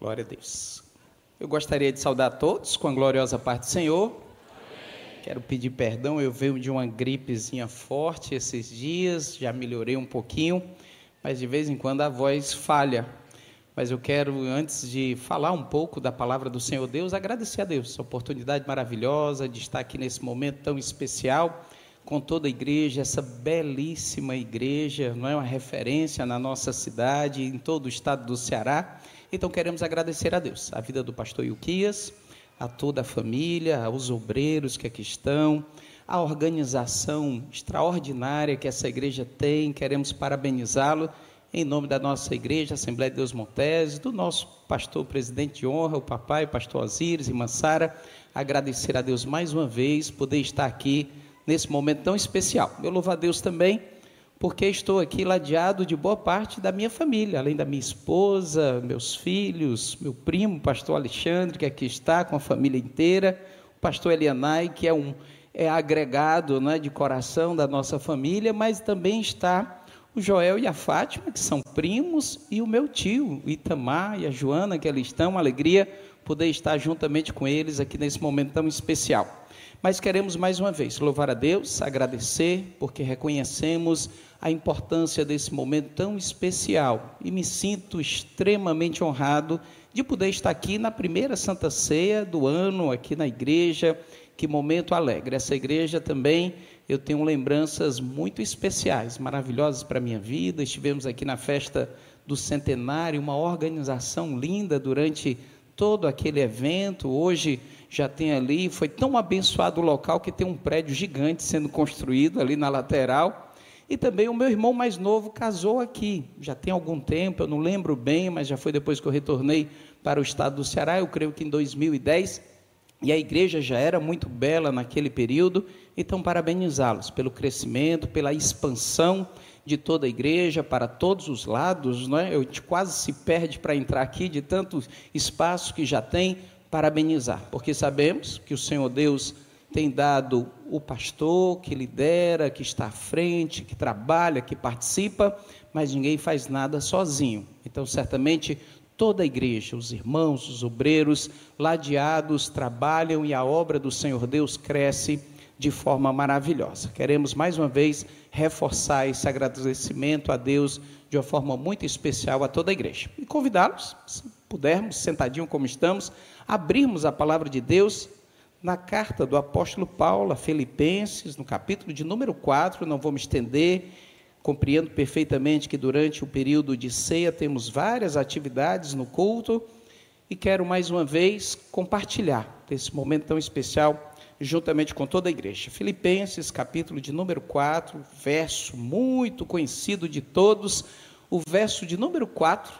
Glória a Deus. Eu gostaria de saudar todos com a gloriosa parte do Senhor. Amém. Quero pedir perdão, eu venho de uma gripezinha forte esses dias, já melhorei um pouquinho, mas de vez em quando a voz falha. Mas eu quero, antes de falar um pouco da palavra do Senhor Deus, agradecer a Deus, essa oportunidade maravilhosa de estar aqui nesse momento tão especial com toda a igreja, essa belíssima igreja, não é uma referência na nossa cidade, em todo o estado do Ceará. Então queremos agradecer a Deus, a vida do pastor Ilquias, a toda a família, aos obreiros que aqui estão, a organização extraordinária que essa igreja tem. Queremos parabenizá-lo em nome da nossa igreja, Assembleia de Deus Montese, do nosso pastor presidente de honra, o papai, o pastor Osíris e Mansara, agradecer a Deus mais uma vez, poder estar aqui nesse momento tão especial. Eu louvo a Deus também porque estou aqui ladeado de boa parte da minha família, além da minha esposa, meus filhos, meu primo, pastor Alexandre, que aqui está com a família inteira, o pastor Elianai, que é um é agregado né, de coração da nossa família, mas também está o Joel e a Fátima, que são primos, e o meu tio, o Itamar e a Joana, que ali estão, uma alegria poder estar juntamente com eles aqui nesse momento tão especial. Mas queremos mais uma vez louvar a Deus, agradecer, porque reconhecemos a importância desse momento tão especial e me sinto extremamente honrado de poder estar aqui na primeira Santa Ceia do ano, aqui na igreja. Que momento alegre. Essa igreja também eu tenho lembranças muito especiais, maravilhosas para a minha vida. Estivemos aqui na festa do centenário, uma organização linda durante todo aquele evento. Hoje já tem ali, foi tão abençoado o local que tem um prédio gigante sendo construído ali na lateral e também o meu irmão mais novo casou aqui, já tem algum tempo, eu não lembro bem, mas já foi depois que eu retornei para o estado do Ceará, eu creio que em 2010, e a igreja já era muito bela naquele período, então parabenizá-los pelo crescimento, pela expansão de toda a igreja para todos os lados, não é? Eu quase se perde para entrar aqui de tanto espaço que já tem, parabenizar, porque sabemos que o Senhor Deus tem dado o pastor que lidera, que está à frente, que trabalha, que participa, mas ninguém faz nada sozinho. Então, certamente, toda a igreja, os irmãos, os obreiros, ladeados, trabalham e a obra do Senhor Deus cresce de forma maravilhosa. Queremos mais uma vez reforçar esse agradecimento a Deus de uma forma muito especial a toda a igreja. E convidá-los, se pudermos, sentadinho como estamos, abrirmos a palavra de Deus na carta do apóstolo Paulo a Filipenses, no capítulo de número 4, não vou me estender, compreendo perfeitamente que durante o período de ceia temos várias atividades no culto e quero mais uma vez compartilhar desse momento tão especial juntamente com toda a igreja. Filipenses, capítulo de número 4, verso muito conhecido de todos, o verso de número 4,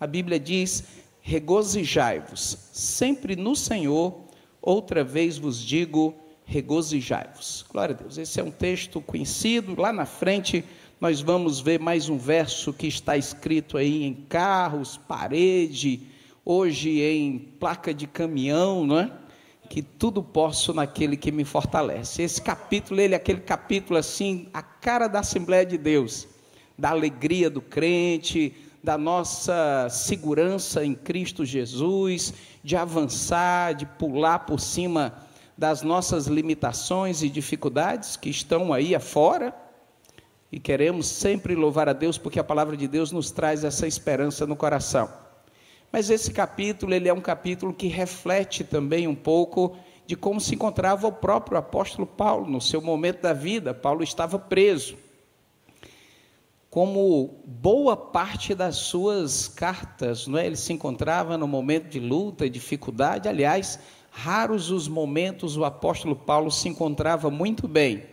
a Bíblia diz: Regozijai-vos sempre no Senhor outra vez vos digo, regozijai-vos. Glória a Deus. Esse é um texto conhecido. Lá na frente nós vamos ver mais um verso que está escrito aí em carros, parede, hoje em placa de caminhão, não é? Que tudo posso naquele que me fortalece. Esse capítulo, ele é aquele capítulo assim, a cara da Assembleia de Deus, da alegria do crente, da nossa segurança em Cristo Jesus, de avançar, de pular por cima das nossas limitações e dificuldades que estão aí afora. E queremos sempre louvar a Deus porque a palavra de Deus nos traz essa esperança no coração. Mas esse capítulo, ele é um capítulo que reflete também um pouco de como se encontrava o próprio apóstolo Paulo no seu momento da vida. Paulo estava preso como boa parte das suas cartas, não é? ele se encontrava no momento de luta e dificuldade. Aliás, raros os momentos o apóstolo Paulo se encontrava muito bem.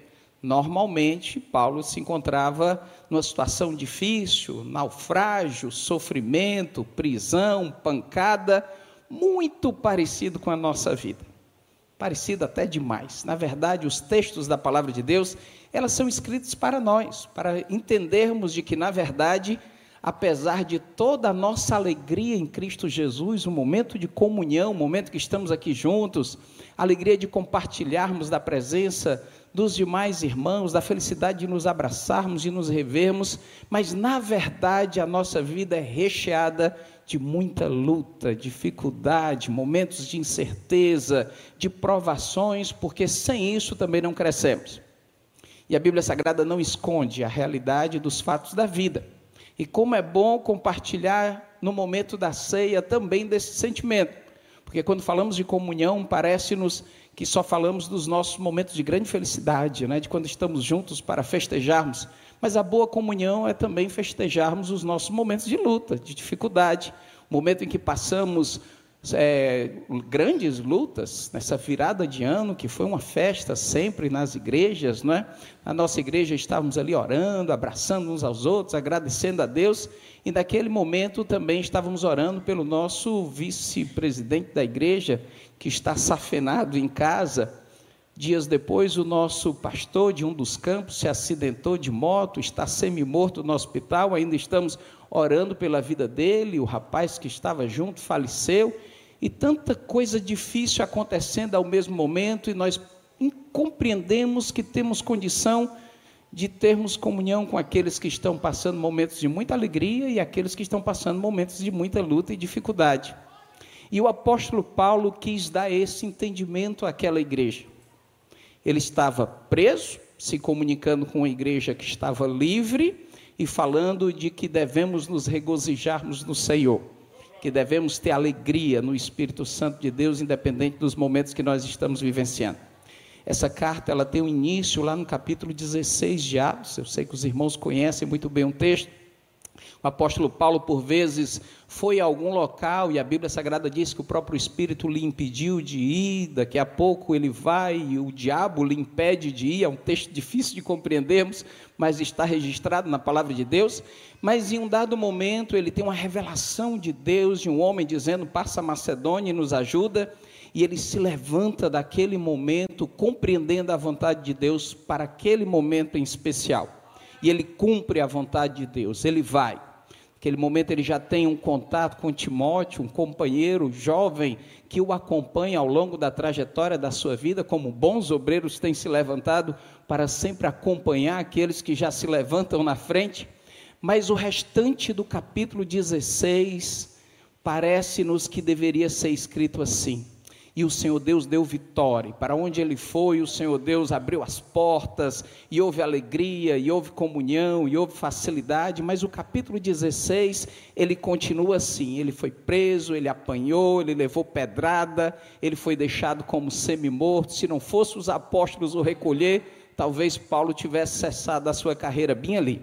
Normalmente, Paulo se encontrava numa situação difícil, naufrágio, sofrimento, prisão, pancada, muito parecido com a nossa vida. Parecido até demais. Na verdade, os textos da palavra de Deus, elas são escritas para nós, para entendermos de que, na verdade, apesar de toda a nossa alegria em Cristo Jesus, o um momento de comunhão, o um momento que estamos aqui juntos, a alegria de compartilharmos da presença dos demais irmãos, da felicidade de nos abraçarmos e nos revermos, mas na verdade a nossa vida é recheada de muita luta, dificuldade, momentos de incerteza, de provações, porque sem isso também não crescemos. E a Bíblia Sagrada não esconde a realidade dos fatos da vida. E como é bom compartilhar no momento da ceia também desse sentimento. Porque quando falamos de comunhão, parece-nos que só falamos dos nossos momentos de grande felicidade, né? de quando estamos juntos para festejarmos. Mas a boa comunhão é também festejarmos os nossos momentos de luta, de dificuldade, momento em que passamos é, grandes lutas nessa virada de ano, que foi uma festa sempre nas igrejas, não é? Na nossa igreja estávamos ali orando, abraçando uns aos outros, agradecendo a Deus, e naquele momento também estávamos orando pelo nosso vice-presidente da igreja, que está safenado em casa. Dias depois, o nosso pastor de um dos campos se acidentou de moto, está semi-morto no hospital, ainda estamos orando pela vida dele, o rapaz que estava junto faleceu, e tanta coisa difícil acontecendo ao mesmo momento, e nós compreendemos que temos condição de termos comunhão com aqueles que estão passando momentos de muita alegria e aqueles que estão passando momentos de muita luta e dificuldade. E o apóstolo Paulo quis dar esse entendimento àquela igreja. Ele estava preso, se comunicando com a igreja que estava livre e falando de que devemos nos regozijarmos no Senhor que devemos ter alegria no Espírito Santo de Deus, independente dos momentos que nós estamos vivenciando. Essa carta ela tem um início lá no capítulo 16 de Atos. Eu sei que os irmãos conhecem muito bem o um texto. O apóstolo Paulo, por vezes, foi a algum local e a Bíblia Sagrada diz que o próprio Espírito lhe impediu de ir, daqui a pouco ele vai e o diabo lhe impede de ir. É um texto difícil de compreendermos, mas está registrado na palavra de Deus. Mas em um dado momento ele tem uma revelação de Deus, de um homem dizendo: Passa a Macedônia e nos ajuda. E ele se levanta daquele momento, compreendendo a vontade de Deus para aquele momento em especial. E ele cumpre a vontade de Deus, ele vai. Naquele momento ele já tem um contato com Timóteo, um companheiro jovem que o acompanha ao longo da trajetória da sua vida, como bons obreiros têm se levantado para sempre acompanhar aqueles que já se levantam na frente. Mas o restante do capítulo 16 parece-nos que deveria ser escrito assim: e o Senhor Deus deu vitória. Para onde ele foi, o Senhor Deus abriu as portas, e houve alegria, e houve comunhão, e houve facilidade, mas o capítulo 16, ele continua assim: ele foi preso, ele apanhou, ele levou pedrada, ele foi deixado como semi-morto. Se não fosse os apóstolos o recolher, talvez Paulo tivesse cessado a sua carreira bem ali.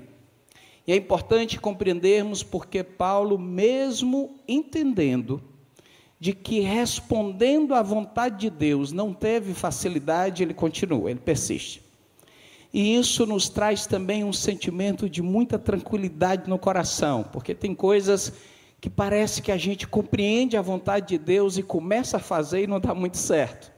E é importante compreendermos porque Paulo, mesmo entendendo de que respondendo à vontade de Deus não teve facilidade, ele continua, ele persiste. E isso nos traz também um sentimento de muita tranquilidade no coração, porque tem coisas que parece que a gente compreende a vontade de Deus e começa a fazer e não dá muito certo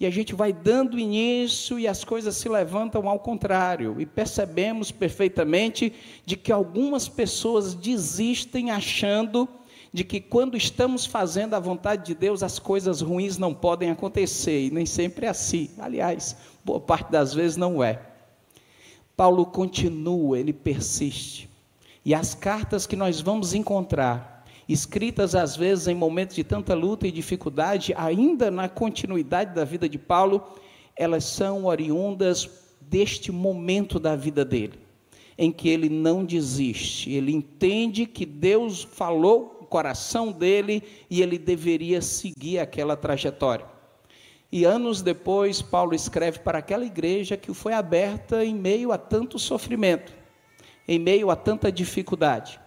e a gente vai dando início e as coisas se levantam ao contrário. E percebemos perfeitamente de que algumas pessoas desistem achando de que quando estamos fazendo a vontade de Deus, as coisas ruins não podem acontecer, e nem sempre é assim. Aliás, boa parte das vezes não é. Paulo continua, ele persiste. E as cartas que nós vamos encontrar escritas às vezes em momentos de tanta luta e dificuldade, ainda na continuidade da vida de Paulo, elas são oriundas deste momento da vida dele, em que ele não desiste, ele entende que Deus falou coração dele e ele deveria seguir aquela trajetória. E anos depois, Paulo escreve para aquela igreja que foi aberta em meio a tanto sofrimento, em meio a tanta dificuldade.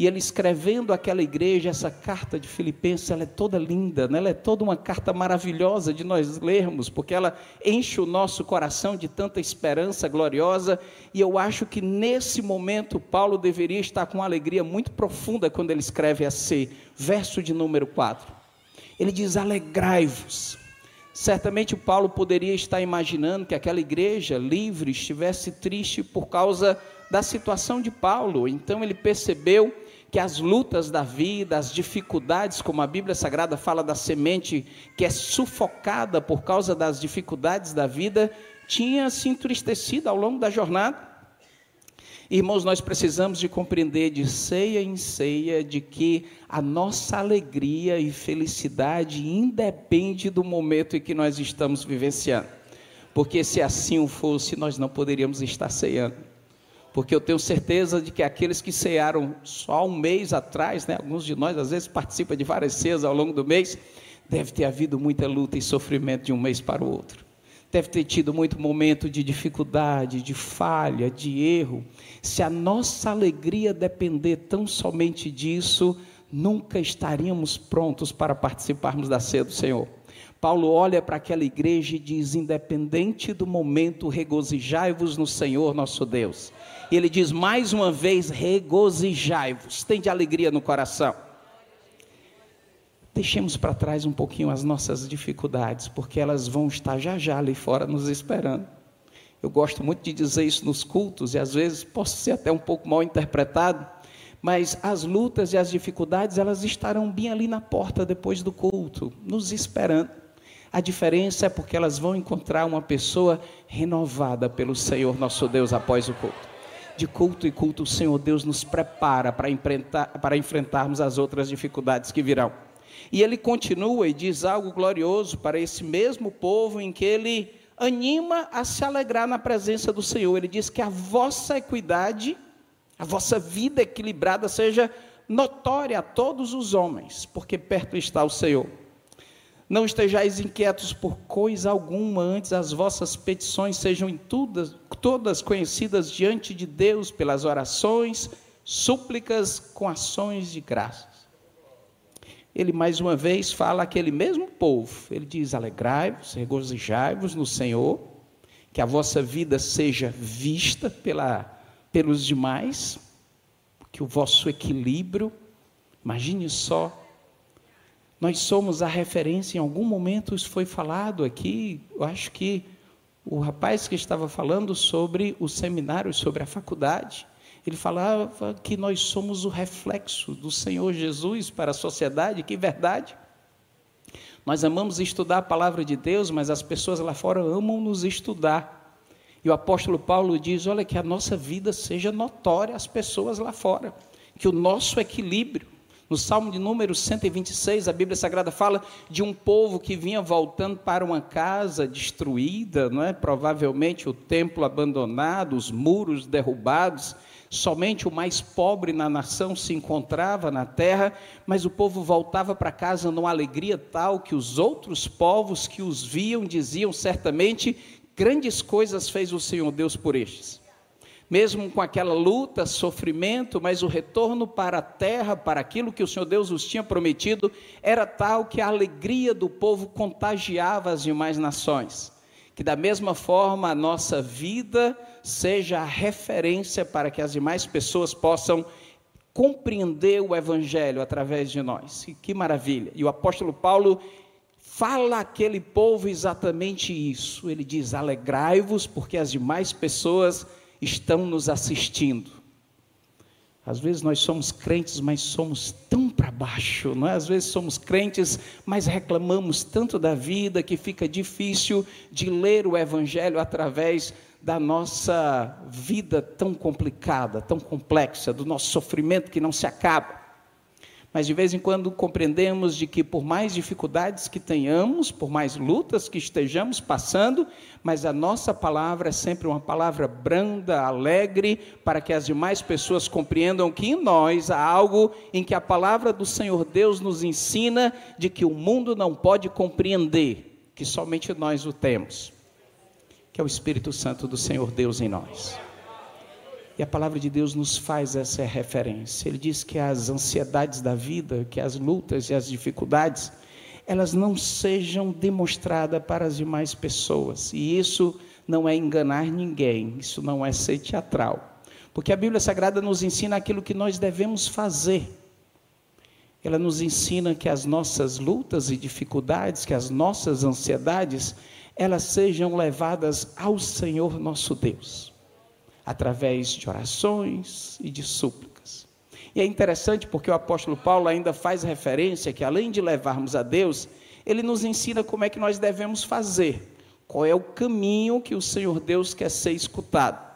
E ele escrevendo aquela igreja, essa carta de Filipenses, ela é toda linda, né? ela é toda uma carta maravilhosa de nós lermos, porque ela enche o nosso coração de tanta esperança gloriosa. E eu acho que nesse momento Paulo deveria estar com uma alegria muito profunda quando ele escreve assim, verso de número 4. Ele diz: Alegrai-vos. Certamente Paulo poderia estar imaginando que aquela igreja livre estivesse triste por causa da situação de Paulo. Então ele percebeu que as lutas da vida, as dificuldades, como a Bíblia Sagrada fala da semente que é sufocada por causa das dificuldades da vida, tinha se entristecido ao longo da jornada. Irmãos, nós precisamos de compreender de ceia em ceia de que a nossa alegria e felicidade independe do momento em que nós estamos vivenciando. Porque se assim fosse, nós não poderíamos estar ceando. Porque eu tenho certeza de que aqueles que cearam só um mês atrás, né, alguns de nós às vezes participam de várias ceias ao longo do mês, deve ter havido muita luta e sofrimento de um mês para o outro deve ter tido muito momento de dificuldade, de falha, de erro. Se a nossa alegria depender tão somente disso, nunca estaríamos prontos para participarmos da ceia do Senhor. Paulo olha para aquela igreja e diz: independente do momento, regozijai-vos no Senhor nosso Deus. E ele diz mais uma vez: regozijai-vos, tem de alegria no coração. Deixemos para trás um pouquinho as nossas dificuldades, porque elas vão estar já já ali fora nos esperando. Eu gosto muito de dizer isso nos cultos e às vezes posso ser até um pouco mal interpretado, mas as lutas e as dificuldades elas estarão bem ali na porta depois do culto, nos esperando. A diferença é porque elas vão encontrar uma pessoa renovada pelo Senhor nosso Deus após o culto. De culto e culto, o Senhor Deus nos prepara para, enfrentar, para enfrentarmos as outras dificuldades que virão. E ele continua e diz algo glorioso para esse mesmo povo em que ele anima a se alegrar na presença do Senhor. Ele diz que a vossa equidade, a vossa vida equilibrada seja notória a todos os homens, porque perto está o Senhor. Não estejais inquietos por coisa alguma, antes as vossas petições sejam em todas, todas conhecidas diante de Deus pelas orações, súplicas com ações de graça ele mais uma vez fala aquele mesmo povo. Ele diz: Alegrai-vos, regozijai-vos no Senhor, que a vossa vida seja vista pela, pelos demais, que o vosso equilíbrio, imagine só, nós somos a referência, em algum momento isso foi falado aqui, eu acho que o rapaz que estava falando sobre o seminário, sobre a faculdade, ele falava que nós somos o reflexo do Senhor Jesus para a sociedade, que verdade. Nós amamos estudar a palavra de Deus, mas as pessoas lá fora amam nos estudar. E o apóstolo Paulo diz: olha, que a nossa vida seja notória às pessoas lá fora, que o nosso equilíbrio. No Salmo de número 126, a Bíblia Sagrada fala de um povo que vinha voltando para uma casa destruída, não é? provavelmente o templo abandonado, os muros derrubados, Somente o mais pobre na nação se encontrava na terra, mas o povo voltava para casa numa alegria tal que os outros povos que os viam diziam certamente: grandes coisas fez o Senhor Deus por estes. Mesmo com aquela luta, sofrimento, mas o retorno para a terra, para aquilo que o Senhor Deus os tinha prometido, era tal que a alegria do povo contagiava as demais nações. Que da mesma forma a nossa vida seja a referência para que as demais pessoas possam compreender o Evangelho através de nós. E que maravilha! E o apóstolo Paulo fala àquele povo exatamente isso. Ele diz: alegrai-vos, porque as demais pessoas estão nos assistindo. Às vezes nós somos crentes, mas somos tão para baixo, não é? Às vezes somos crentes, mas reclamamos tanto da vida que fica difícil de ler o Evangelho através da nossa vida tão complicada, tão complexa, do nosso sofrimento que não se acaba. Mas de vez em quando compreendemos de que por mais dificuldades que tenhamos, por mais lutas que estejamos passando, mas a nossa palavra é sempre uma palavra branda, alegre, para que as demais pessoas compreendam que em nós há algo em que a palavra do Senhor Deus nos ensina de que o mundo não pode compreender, que somente nós o temos que é o Espírito Santo do Senhor Deus em nós. E a palavra de Deus nos faz essa referência. Ele diz que as ansiedades da vida, que as lutas e as dificuldades, elas não sejam demonstradas para as demais pessoas. E isso não é enganar ninguém, isso não é ser teatral. Porque a Bíblia Sagrada nos ensina aquilo que nós devemos fazer. Ela nos ensina que as nossas lutas e dificuldades, que as nossas ansiedades, elas sejam levadas ao Senhor nosso Deus, através de orações e de súplicas. E é interessante porque o apóstolo Paulo ainda faz referência que, além de levarmos a Deus, ele nos ensina como é que nós devemos fazer, qual é o caminho que o Senhor Deus quer ser escutado.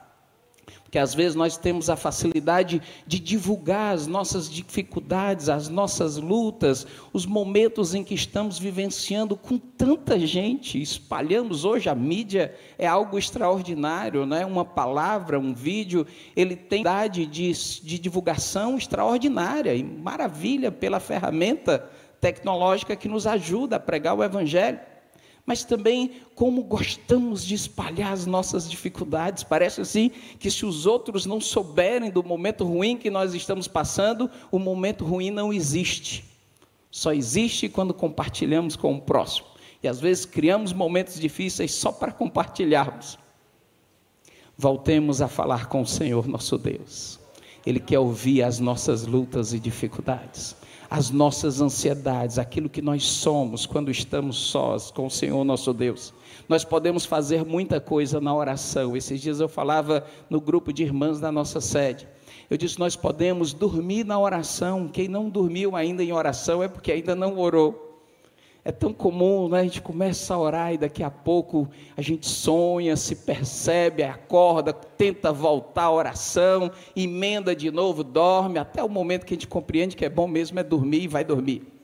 Que às vezes nós temos a facilidade de divulgar as nossas dificuldades, as nossas lutas, os momentos em que estamos vivenciando com tanta gente, espalhamos hoje a mídia é algo extraordinário, né? Uma palavra, um vídeo, ele tem idade de, de divulgação extraordinária e maravilha pela ferramenta tecnológica que nos ajuda a pregar o evangelho mas também como gostamos de espalhar as nossas dificuldades. Parece assim que se os outros não souberem do momento ruim que nós estamos passando, o momento ruim não existe. Só existe quando compartilhamos com o próximo. E às vezes criamos momentos difíceis só para compartilharmos. Voltemos a falar com o Senhor nosso Deus. Ele quer ouvir as nossas lutas e dificuldades as nossas ansiedades, aquilo que nós somos quando estamos sós com o Senhor nosso Deus. Nós podemos fazer muita coisa na oração. Esses dias eu falava no grupo de irmãs da nossa sede. Eu disse: nós podemos dormir na oração. Quem não dormiu ainda em oração é porque ainda não orou. É tão comum, né? a gente começa a orar e daqui a pouco a gente sonha, se percebe, acorda, tenta voltar à oração, emenda de novo, dorme, até o momento que a gente compreende que é bom mesmo é dormir e vai dormir.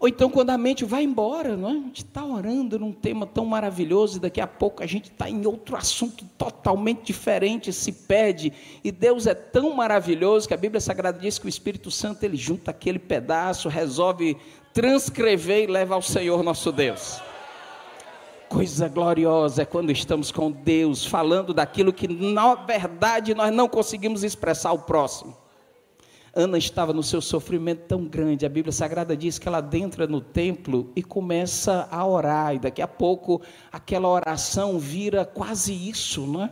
Ou então quando a mente vai embora, não é? a gente está orando num tema tão maravilhoso e daqui a pouco a gente está em outro assunto totalmente diferente, se perde. E Deus é tão maravilhoso que a Bíblia Sagrada diz que o Espírito Santo ele junta aquele pedaço, resolve transcrever e leva ao Senhor nosso Deus. Coisa gloriosa é quando estamos com Deus, falando daquilo que na verdade nós não conseguimos expressar ao próximo. Ana estava no seu sofrimento tão grande, a Bíblia Sagrada diz que ela adentra no templo e começa a orar, e daqui a pouco aquela oração vira quase isso, não é?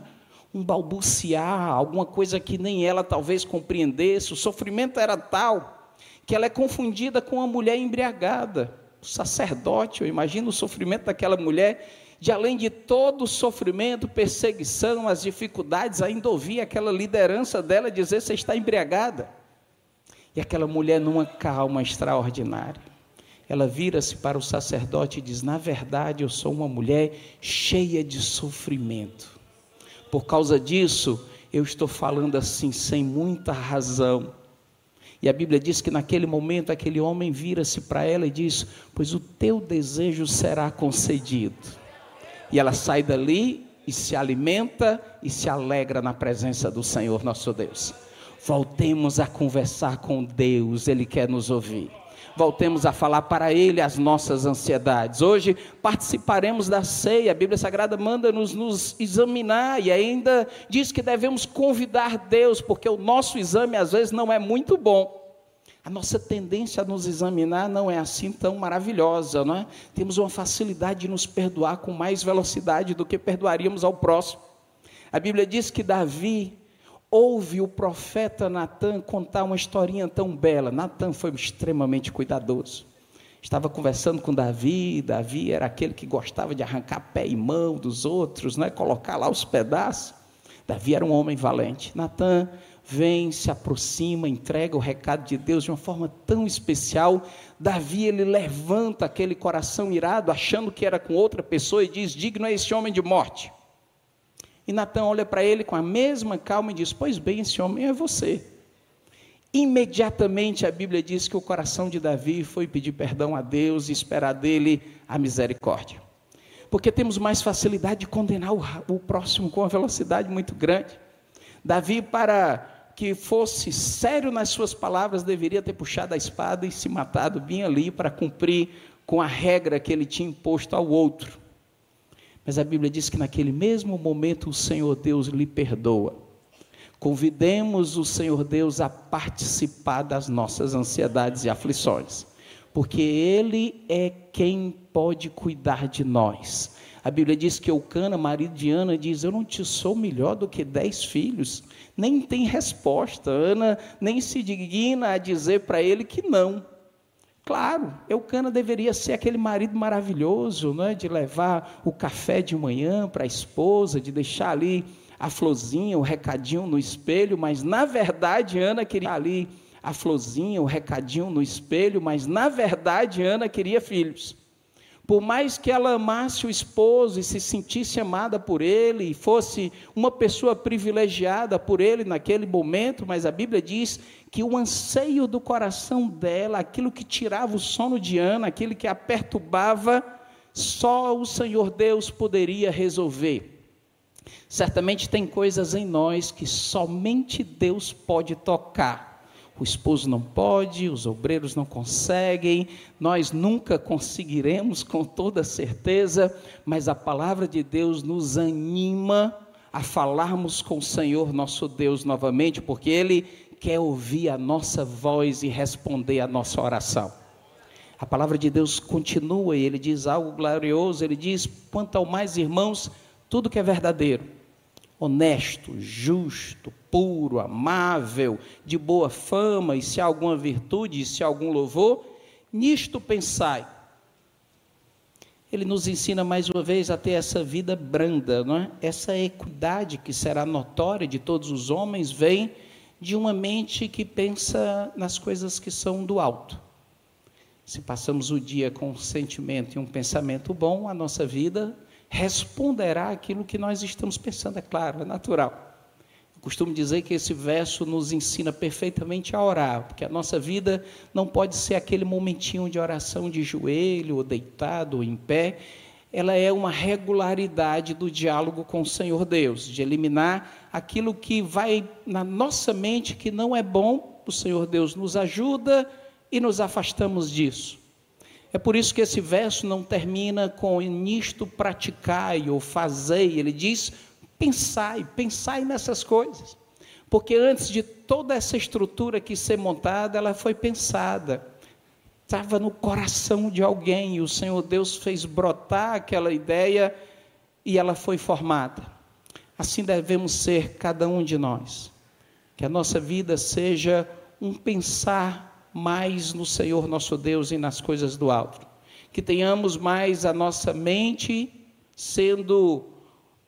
Um balbuciar, alguma coisa que nem ela talvez compreendesse, o sofrimento era tal que ela é confundida com uma mulher embriagada. O sacerdote, eu imagino o sofrimento daquela mulher, de além de todo o sofrimento, perseguição, as dificuldades, ainda ouvia aquela liderança dela dizer: Você está embriagada. E aquela mulher, numa calma extraordinária, ela vira-se para o sacerdote e diz: Na verdade, eu sou uma mulher cheia de sofrimento. Por causa disso, eu estou falando assim, sem muita razão e a Bíblia diz que naquele momento aquele homem vira-se para ela e diz: Pois o teu desejo será concedido. E ela sai dali e se alimenta e se alegra na presença do Senhor nosso Deus. Voltemos a conversar com Deus, Ele quer nos ouvir voltemos a falar para Ele as nossas ansiedades. Hoje participaremos da ceia, a Bíblia Sagrada manda-nos nos examinar e ainda diz que devemos convidar Deus, porque o nosso exame às vezes não é muito bom. A nossa tendência a nos examinar não é assim tão maravilhosa, não é? Temos uma facilidade de nos perdoar com mais velocidade do que perdoaríamos ao próximo. A Bíblia diz que Davi ouve o profeta Natan contar uma historinha tão bela. Natan foi extremamente cuidadoso. Estava conversando com Davi, Davi era aquele que gostava de arrancar pé e mão dos outros, né? colocar lá os pedaços. Davi era um homem valente. Natan vem, se aproxima, entrega o recado de Deus de uma forma tão especial. Davi ele levanta aquele coração irado, achando que era com outra pessoa e diz: "Digno é esse homem de morte". E Natan olha para ele com a mesma calma e diz: Pois bem, esse homem é você. Imediatamente a Bíblia diz que o coração de Davi foi pedir perdão a Deus e esperar dele a misericórdia. Porque temos mais facilidade de condenar o, próximo com uma velocidade muito grande. Davi, para que fosse sério nas suas palavras, deveria ter puxado a espada e se matado bem ali para cumprir com a regra que ele tinha imposto ao outro. Mas a Bíblia diz que naquele mesmo momento o Senhor Deus lhe perdoa. Convidemos o Senhor Deus a participar das nossas ansiedades e aflições, porque Ele é quem pode cuidar de nós. A Bíblia diz que Eucana, marido de Ana, diz: Eu não te sou melhor do que dez filhos. Nem tem resposta. Ana nem se digna a dizer para ele que não. Claro, Eucana deveria ser aquele marido maravilhoso, não é? de levar o café de manhã para a esposa, de deixar ali a florzinha, o recadinho no espelho, mas na verdade Ana queria ali a florzinha, o recadinho no espelho, mas na verdade Ana queria filhos. Por mais que ela amasse o esposo e se sentisse amada por ele, e fosse uma pessoa privilegiada por ele naquele momento, mas a Bíblia diz que o anseio do coração dela, aquilo que tirava o sono de Ana, aquilo que a perturbava, só o Senhor Deus poderia resolver. Certamente tem coisas em nós que somente Deus pode tocar o esposo não pode, os obreiros não conseguem, nós nunca conseguiremos com toda certeza, mas a palavra de Deus nos anima a falarmos com o Senhor nosso Deus novamente, porque Ele quer ouvir a nossa voz e responder a nossa oração. A palavra de Deus continua e ele diz algo glorioso, ele diz: quanto ao mais irmãos, tudo que é verdadeiro, honesto, justo, puro, amável, de boa fama, e se há alguma virtude, e se há algum louvor, nisto pensai. Ele nos ensina mais uma vez a ter essa vida branda, não é? Essa equidade que será notória de todos os homens vem de uma mente que pensa nas coisas que são do alto. Se passamos o dia com um sentimento e um pensamento bom, a nossa vida responderá aquilo que nós estamos pensando, é claro, é natural. Eu costumo dizer que esse verso nos ensina perfeitamente a orar, porque a nossa vida não pode ser aquele momentinho de oração de joelho, ou deitado, ou em pé. Ela é uma regularidade do diálogo com o Senhor Deus, de eliminar aquilo que vai na nossa mente que não é bom. O Senhor Deus nos ajuda e nos afastamos disso. É por isso que esse verso não termina com nisto praticai ou fazei, ele diz pensai, pensai nessas coisas. Porque antes de toda essa estrutura que ser montada, ela foi pensada. Estava no coração de alguém e o Senhor Deus fez brotar aquela ideia e ela foi formada. Assim devemos ser cada um de nós. Que a nossa vida seja um pensar mais no Senhor nosso Deus e nas coisas do alto. Que tenhamos mais a nossa mente sendo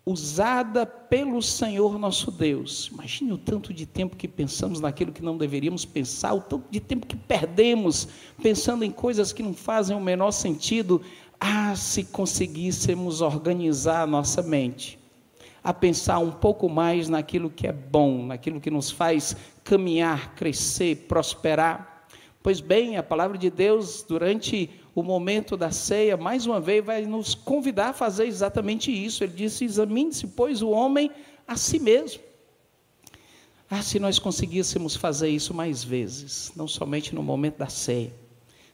usada pelo Senhor nosso Deus. Imagine o tanto de tempo que pensamos naquilo que não deveríamos pensar, o tanto de tempo que perdemos pensando em coisas que não fazem o menor sentido. Ah, se conseguíssemos organizar a nossa mente, a pensar um pouco mais naquilo que é bom, naquilo que nos faz caminhar, crescer, prosperar. Pois bem, a palavra de Deus, durante o momento da ceia, mais uma vez vai nos convidar a fazer exatamente isso. Ele disse: examine-se, pois, o homem a si mesmo. Ah, se nós conseguíssemos fazer isso mais vezes, não somente no momento da ceia.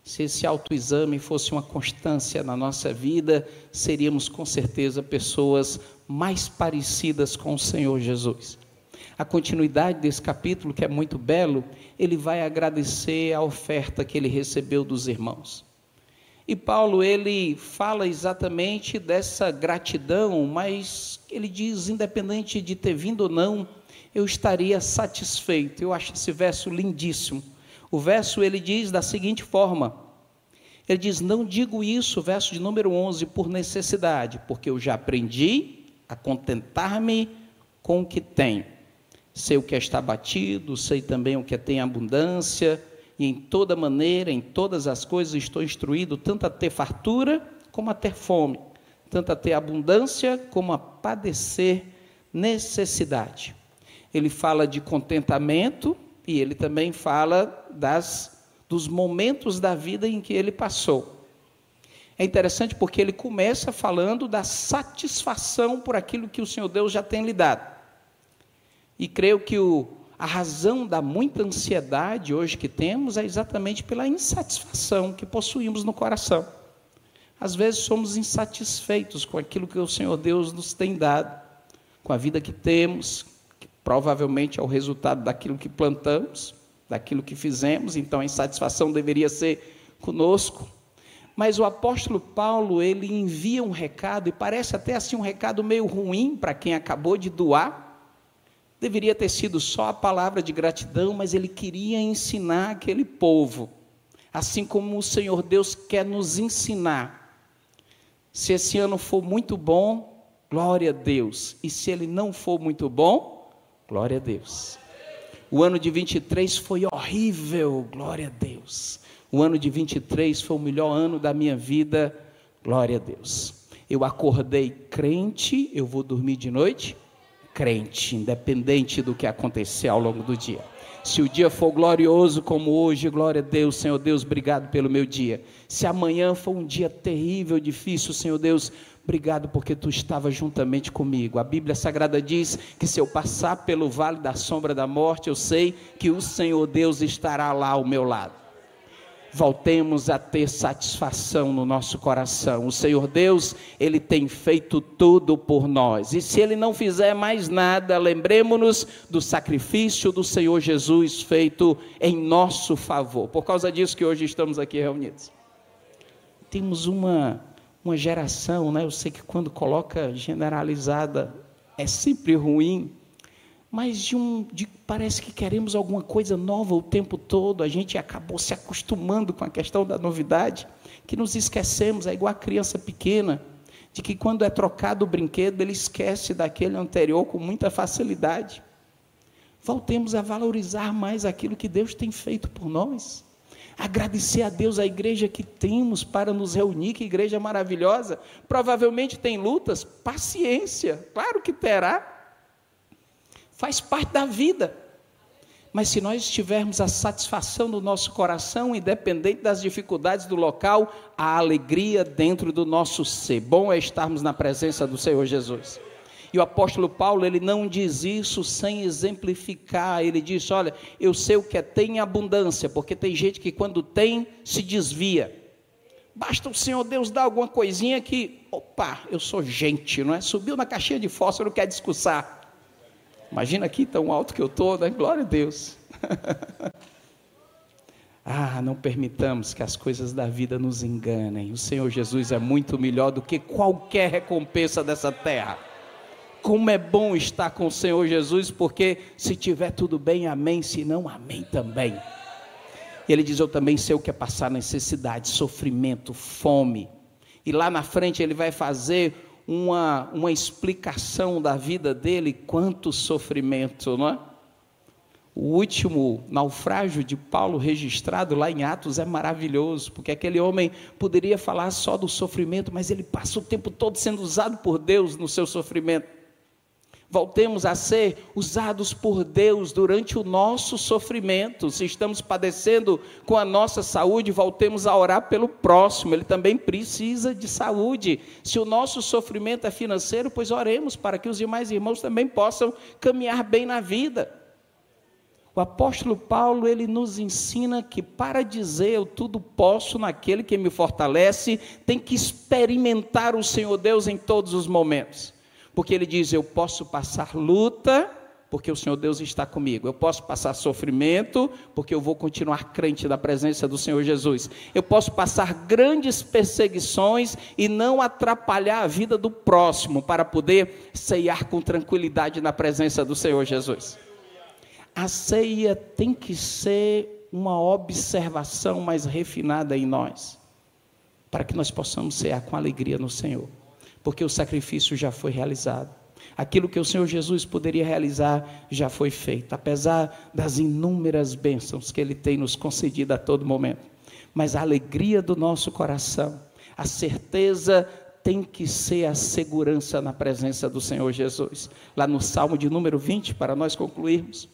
Se esse autoexame fosse uma constância na nossa vida, seríamos com certeza pessoas mais parecidas com o Senhor Jesus a continuidade desse capítulo, que é muito belo, ele vai agradecer a oferta que ele recebeu dos irmãos. E Paulo, ele fala exatamente dessa gratidão, mas ele diz, independente de ter vindo ou não, eu estaria satisfeito. Eu acho esse verso lindíssimo. O verso ele diz da seguinte forma: ele diz: Não digo isso, verso de número 11, por necessidade, porque eu já aprendi a contentar-me com o que tenho sei o que é estar batido, sei também o que é ter abundância, e em toda maneira, em todas as coisas estou instruído, tanto a ter fartura como a ter fome, tanto a ter abundância como a padecer necessidade. Ele fala de contentamento e ele também fala das dos momentos da vida em que ele passou. É interessante porque ele começa falando da satisfação por aquilo que o Senhor Deus já tem lhe dado. E creio que o, a razão da muita ansiedade hoje que temos é exatamente pela insatisfação que possuímos no coração. Às vezes somos insatisfeitos com aquilo que o Senhor Deus nos tem dado, com a vida que temos, que provavelmente é o resultado daquilo que plantamos, daquilo que fizemos, então a insatisfação deveria ser conosco. Mas o apóstolo Paulo, ele envia um recado, e parece até assim um recado meio ruim para quem acabou de doar, Deveria ter sido só a palavra de gratidão, mas ele queria ensinar aquele povo, assim como o Senhor Deus quer nos ensinar. Se esse ano for muito bom, glória a Deus, e se ele não for muito bom, glória a Deus. O ano de 23 foi horrível, glória a Deus. O ano de 23 foi o melhor ano da minha vida, Glória a Deus. Eu acordei crente, eu vou dormir de noite crente, independente do que acontecer ao longo do dia. Se o dia for glorioso como hoje, glória a Deus, Senhor Deus, obrigado pelo meu dia. Se amanhã for um dia terrível, difícil, Senhor Deus, obrigado porque tu estava juntamente comigo. A Bíblia Sagrada diz que se eu passar pelo vale da sombra da morte, eu sei que o Senhor Deus estará lá ao meu lado voltemos a ter satisfação no nosso coração. O Senhor Deus, Ele tem feito tudo por nós. E se Ele não fizer mais nada, lembremos-nos do sacrifício do Senhor Jesus feito em nosso favor. Por causa disso que hoje estamos aqui reunidos. Temos uma, uma geração, né? Eu sei que quando coloca generalizada é sempre ruim mas de um, de, parece que queremos alguma coisa nova o tempo todo, a gente acabou se acostumando com a questão da novidade, que nos esquecemos, é igual a criança pequena, de que quando é trocado o brinquedo, ele esquece daquele anterior com muita facilidade. Voltemos a valorizar mais aquilo que Deus tem feito por nós. Agradecer a Deus a igreja que temos para nos reunir, que igreja maravilhosa. Provavelmente tem lutas, paciência, claro que terá faz parte da vida. Mas se nós tivermos a satisfação do nosso coração, independente das dificuldades do local, a alegria dentro do nosso ser. Bom é estarmos na presença do Senhor Jesus. E o apóstolo Paulo, ele não diz isso sem exemplificar. Ele diz: Olha, eu sei o que é ter em abundância, porque tem gente que quando tem, se desvia. Basta o Senhor Deus dar alguma coisinha que, opa, eu sou gente, não é? Subiu na caixinha de fósforo, quer discursar. Imagina aqui tão alto que eu estou, né? Glória a Deus. ah, não permitamos que as coisas da vida nos enganem. O Senhor Jesus é muito melhor do que qualquer recompensa dessa terra. Como é bom estar com o Senhor Jesus, porque se tiver tudo bem, amém. Se não, amém também. E ele diz: Eu também sei o que é passar necessidade, sofrimento, fome. E lá na frente ele vai fazer uma, uma explicação da vida dele, quanto sofrimento, não é? O último naufrágio de Paulo registrado lá em Atos é maravilhoso, porque aquele homem poderia falar só do sofrimento, mas ele passa o tempo todo sendo usado por Deus no seu sofrimento. Voltemos a ser usados por Deus durante o nosso sofrimento. Se estamos padecendo com a nossa saúde, voltemos a orar pelo próximo. Ele também precisa de saúde. Se o nosso sofrimento é financeiro, pois oremos para que os demais irmãos também possam caminhar bem na vida. O apóstolo Paulo, ele nos ensina que para dizer eu tudo posso naquele que me fortalece, tem que experimentar o Senhor Deus em todos os momentos. Porque ele diz: Eu posso passar luta, porque o Senhor Deus está comigo. Eu posso passar sofrimento, porque eu vou continuar crente da presença do Senhor Jesus. Eu posso passar grandes perseguições e não atrapalhar a vida do próximo, para poder ceiar com tranquilidade na presença do Senhor Jesus. A ceia tem que ser uma observação mais refinada em nós, para que nós possamos cear com alegria no Senhor porque o sacrifício já foi realizado. Aquilo que o Senhor Jesus poderia realizar já foi feito, apesar das inúmeras bênçãos que Ele tem nos concedido a todo momento. Mas a alegria do nosso coração, a certeza tem que ser a segurança na presença do Senhor Jesus. Lá no Salmo de número 20, para nós concluirmos,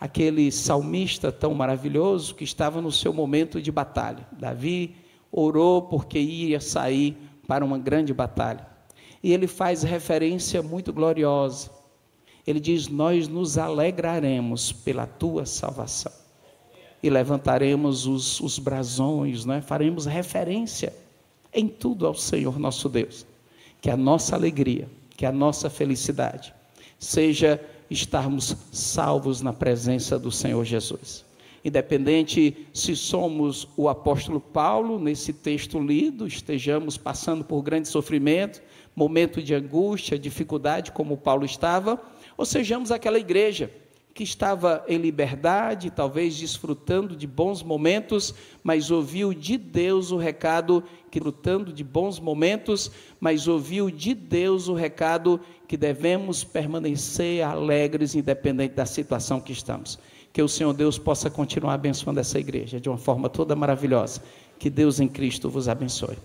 aquele salmista tão maravilhoso que estava no seu momento de batalha. Davi orou porque ia sair para uma grande batalha. E ele faz referência muito gloriosa. Ele diz: Nós nos alegraremos pela tua salvação. E levantaremos os, os brasões, né? faremos referência em tudo ao Senhor nosso Deus. Que a nossa alegria, que a nossa felicidade seja estarmos salvos na presença do Senhor Jesus independente se somos o apóstolo Paulo, nesse texto lido, estejamos passando por grande sofrimento, momento de angústia, dificuldade, como Paulo estava, ou sejamos aquela igreja que estava em liberdade, talvez desfrutando de bons momentos, mas ouviu de Deus o recado que lutando de bons momentos, mas ouviu de Deus o recado que devemos permanecer alegres independente da situação que estamos. Que o Senhor Deus possa continuar abençoando essa igreja de uma forma toda maravilhosa. Que Deus em Cristo vos abençoe.